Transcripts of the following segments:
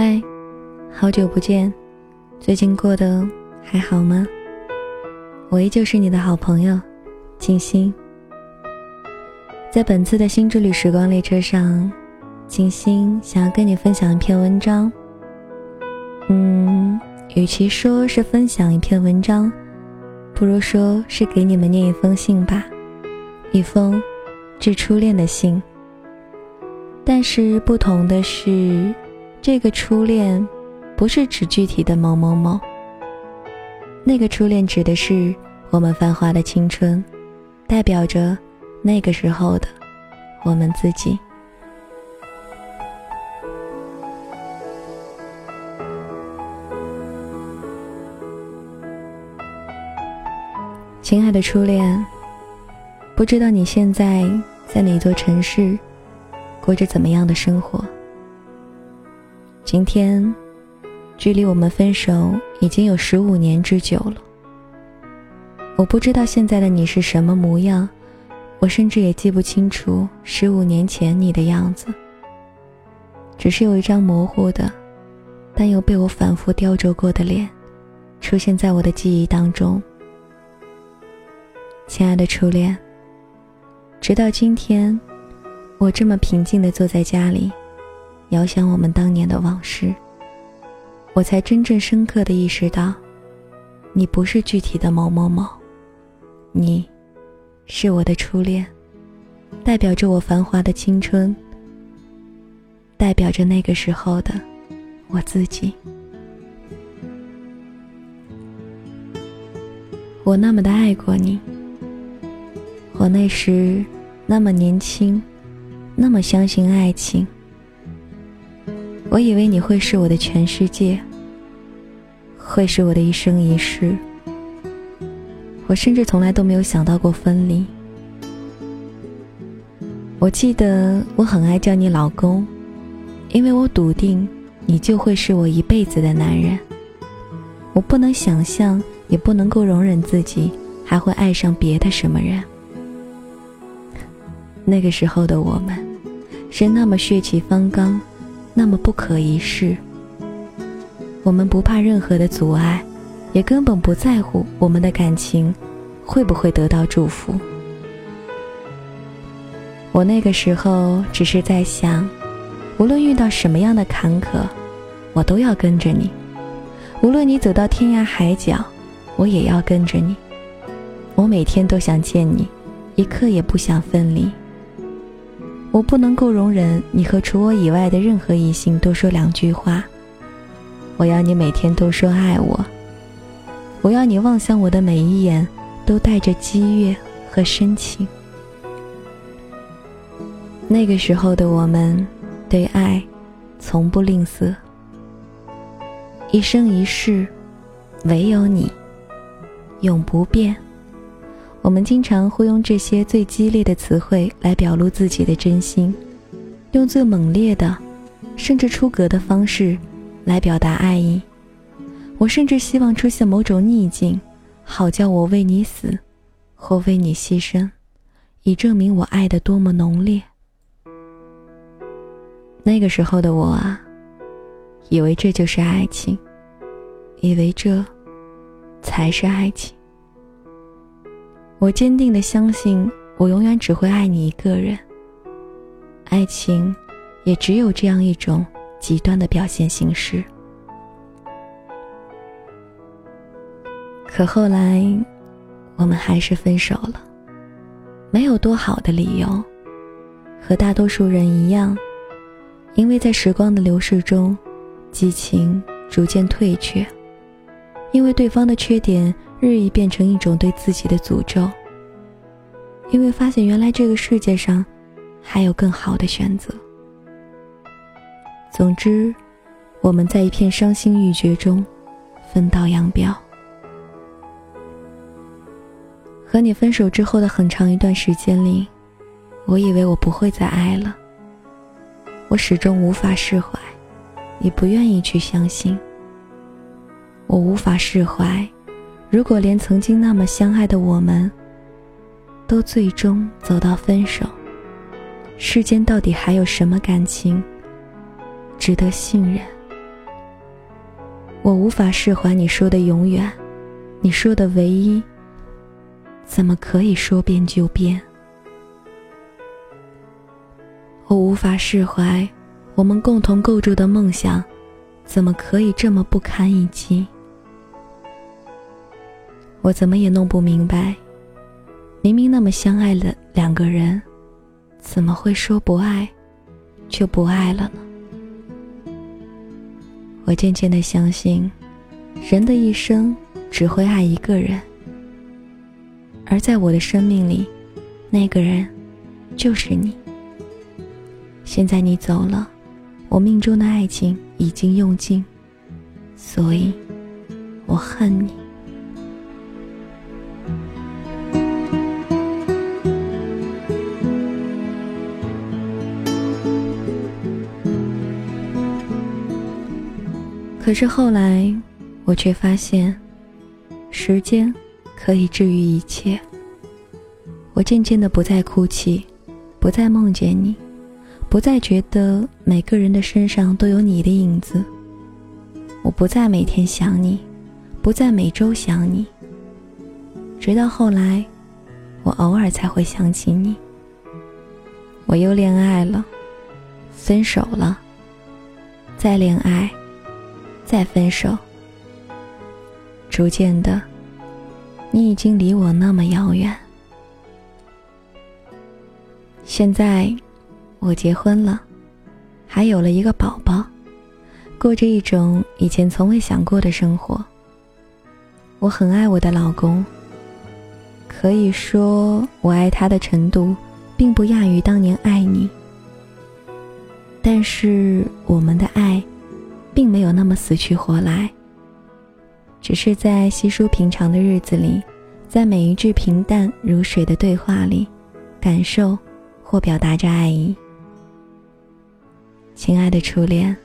嗨，好久不见，最近过得还好吗？我依旧是你的好朋友，静心。在本次的新之旅时光列车上，静心想要跟你分享一篇文章。嗯，与其说是分享一篇文章，不如说是给你们念一封信吧，一封致初恋的信。但是不同的是。这个初恋，不是指具体的某某某。那个初恋指的是我们繁华的青春，代表着那个时候的我们自己。亲爱的初恋，不知道你现在在哪座城市，过着怎么样的生活？今天，距离我们分手已经有十五年之久了。我不知道现在的你是什么模样，我甚至也记不清楚十五年前你的样子。只是有一张模糊的，但又被我反复雕琢过的脸，出现在我的记忆当中。亲爱的初恋，直到今天，我这么平静的坐在家里。遥想我们当年的往事，我才真正深刻的意识到，你不是具体的某某某，你，是我的初恋，代表着我繁华的青春，代表着那个时候的我自己。我那么的爱过你，我那时那么年轻，那么相信爱情。我以为你会是我的全世界，会是我的一生一世。我甚至从来都没有想到过分离。我记得我很爱叫你老公，因为我笃定你就会是我一辈子的男人。我不能想象，也不能够容忍自己还会爱上别的什么人。那个时候的我们，是那么血气方刚。那么不可一世。我们不怕任何的阻碍，也根本不在乎我们的感情会不会得到祝福。我那个时候只是在想，无论遇到什么样的坎坷，我都要跟着你；无论你走到天涯海角，我也要跟着你。我每天都想见你，一刻也不想分离。我不能够容忍你和除我以外的任何异性多说两句话。我要你每天都说爱我。我要你望向我的每一眼都带着激越和深情。那个时候的我们，对爱从不吝啬。一生一世，唯有你，永不变。我们经常会用这些最激烈的词汇来表露自己的真心，用最猛烈的，甚至出格的方式来表达爱意。我甚至希望出现某种逆境，好叫我为你死，或为你牺牲，以证明我爱的多么浓烈。那个时候的我啊，以为这就是爱情，以为这才是爱情。我坚定的相信，我永远只会爱你一个人。爱情，也只有这样一种极端的表现形式。可后来，我们还是分手了，没有多好的理由，和大多数人一样，因为在时光的流逝中，激情逐渐退却，因为对方的缺点。日益变成一种对自己的诅咒，因为发现原来这个世界上还有更好的选择。总之，我们在一片伤心欲绝中分道扬镳。和你分手之后的很长一段时间里，我以为我不会再爱了。我始终无法释怀，也不愿意去相信。我无法释怀。如果连曾经那么相爱的我们，都最终走到分手，世间到底还有什么感情值得信任我无法释怀你说的永远，你说的唯一，怎么可以说变就变？我无法释怀我们共同构筑的梦想，怎么可以这么不堪一击？我怎么也弄不明白，明明那么相爱的两个人，怎么会说不爱就不爱了呢？我渐渐的相信，人的一生只会爱一个人，而在我的生命里，那个人就是你。现在你走了，我命中的爱情已经用尽，所以我恨你。可是后来，我却发现，时间可以治愈一切。我渐渐的不再哭泣，不再梦见你，不再觉得每个人的身上都有你的影子。我不再每天想你，不再每周想你。直到后来，我偶尔才会想起你。我又恋爱了，分手了，再恋爱。再分手，逐渐的，你已经离我那么遥远。现在，我结婚了，还有了一个宝宝，过着一种以前从未想过的生活。我很爱我的老公，可以说我爱他的程度，并不亚于当年爱你。但是我们的爱。并没有那么死去活来，只是在稀疏平常的日子里，在每一句平淡如水的对话里，感受或表达着爱意。亲爱的初恋，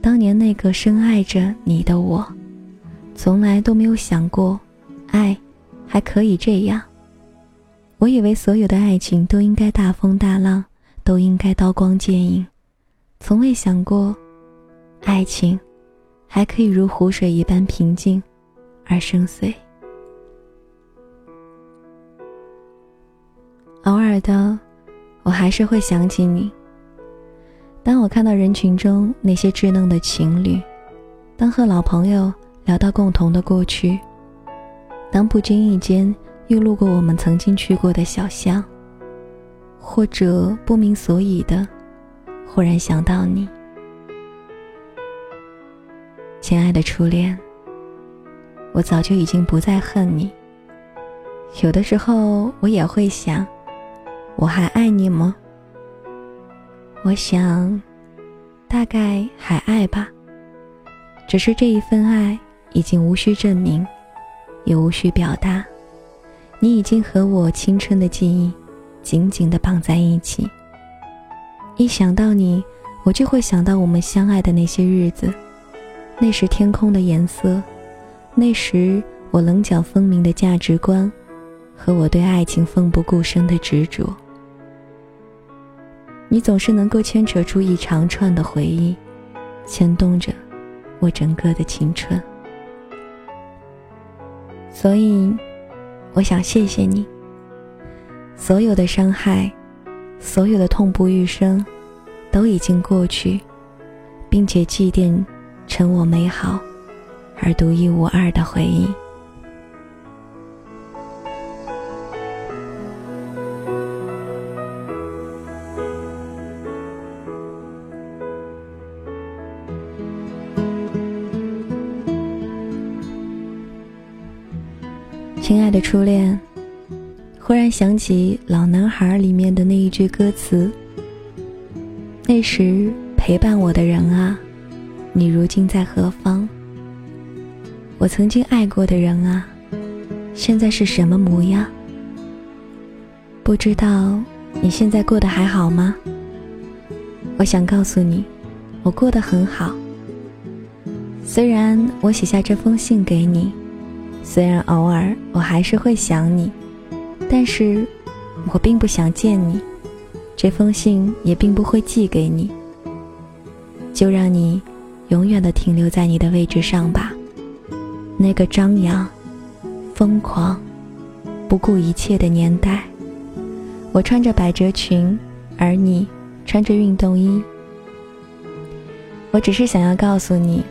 当年那个深爱着你的我，从来都没有想过，爱还可以这样。我以为所有的爱情都应该大风大浪，都应该刀光剑影，从未想过。爱情，还可以如湖水一般平静，而深邃。偶尔的，我还是会想起你。当我看到人群中那些稚嫩的情侣，当和老朋友聊到共同的过去，当不经意间又路过我们曾经去过的小巷，或者不明所以的，忽然想到你。亲爱的初恋，我早就已经不再恨你。有的时候，我也会想，我还爱你吗？我想，大概还爱吧。只是这一份爱已经无需证明，也无需表达。你已经和我青春的记忆紧紧的绑在一起。一想到你，我就会想到我们相爱的那些日子。那时天空的颜色，那时我棱角分明的价值观，和我对爱情奋不顾身的执着。你总是能够牵扯出一长串的回忆，牵动着我整个的青春。所以，我想谢谢你。所有的伤害，所有的痛不欲生，都已经过去，并且祭奠。成我美好而独一无二的回忆。亲爱的初恋，忽然想起《老男孩》里面的那一句歌词：“那时陪伴我的人啊。”你如今在何方？我曾经爱过的人啊，现在是什么模样？不知道你现在过得还好吗？我想告诉你，我过得很好。虽然我写下这封信给你，虽然偶尔我还是会想你，但是我并不想见你，这封信也并不会寄给你。就让你。永远的停留在你的位置上吧。那个张扬、疯狂、不顾一切的年代，我穿着百褶裙，而你穿着运动衣。我只是想要告诉你，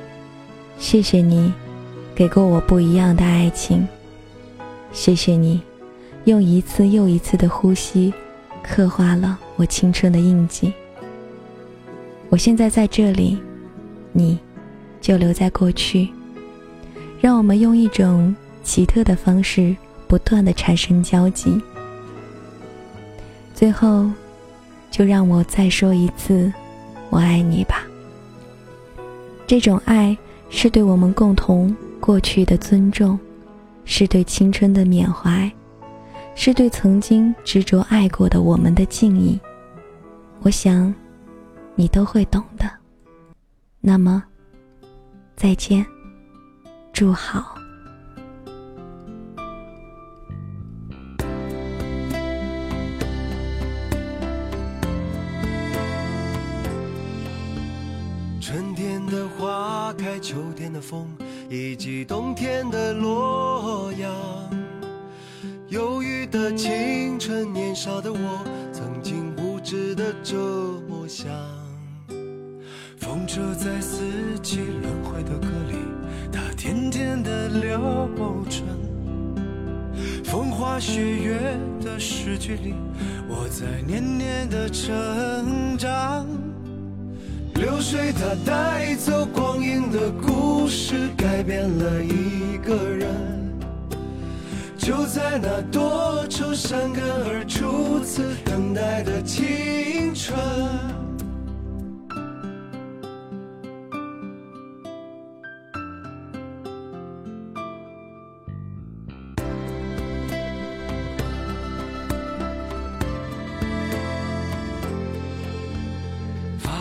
谢谢你，给过我不一样的爱情。谢谢你，用一次又一次的呼吸，刻画了我青春的印记。我现在在这里，你，就留在过去。让我们用一种奇特的方式，不断的产生交集。最后，就让我再说一次，我爱你吧。这种爱是对我们共同过去的尊重，是对青春的缅怀，是对曾经执着爱过的我们的敬意。我想，你都会懂的。那么，再见，祝好。春天的花开秋天的风，以及冬天的洛阳。忧郁的青春，年少的我，曾经无知的这么想。风车在四季轮回的歌里，它甜甜的流转。风花雪月的诗句里，我在年年的成长。流水它带走光阴的故事，改变了一个人。就在那多愁善感而初次等待的青春。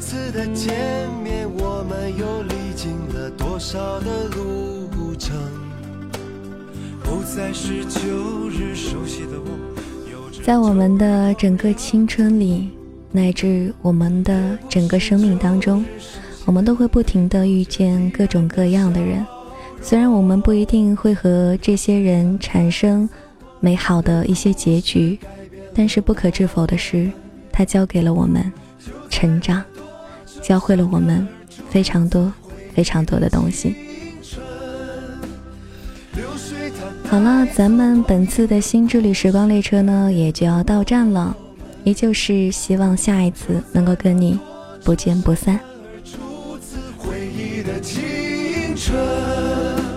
次的见面，我们又历经了多少的路程？不再是旧日熟悉的我。在我们的整个青春里，乃至我们的整个生命当中，我们都会不停的遇见各种各样的人。虽然我们不一定会和这些人产生美好的一些结局。但是不可置否的是，它教给了我们成长，教会了我们非常多、非常多的东西。好了，咱们本次的新之旅时光列车呢，也就要到站了。依旧是希望下一次能够跟你不见不散。初次回忆的青春。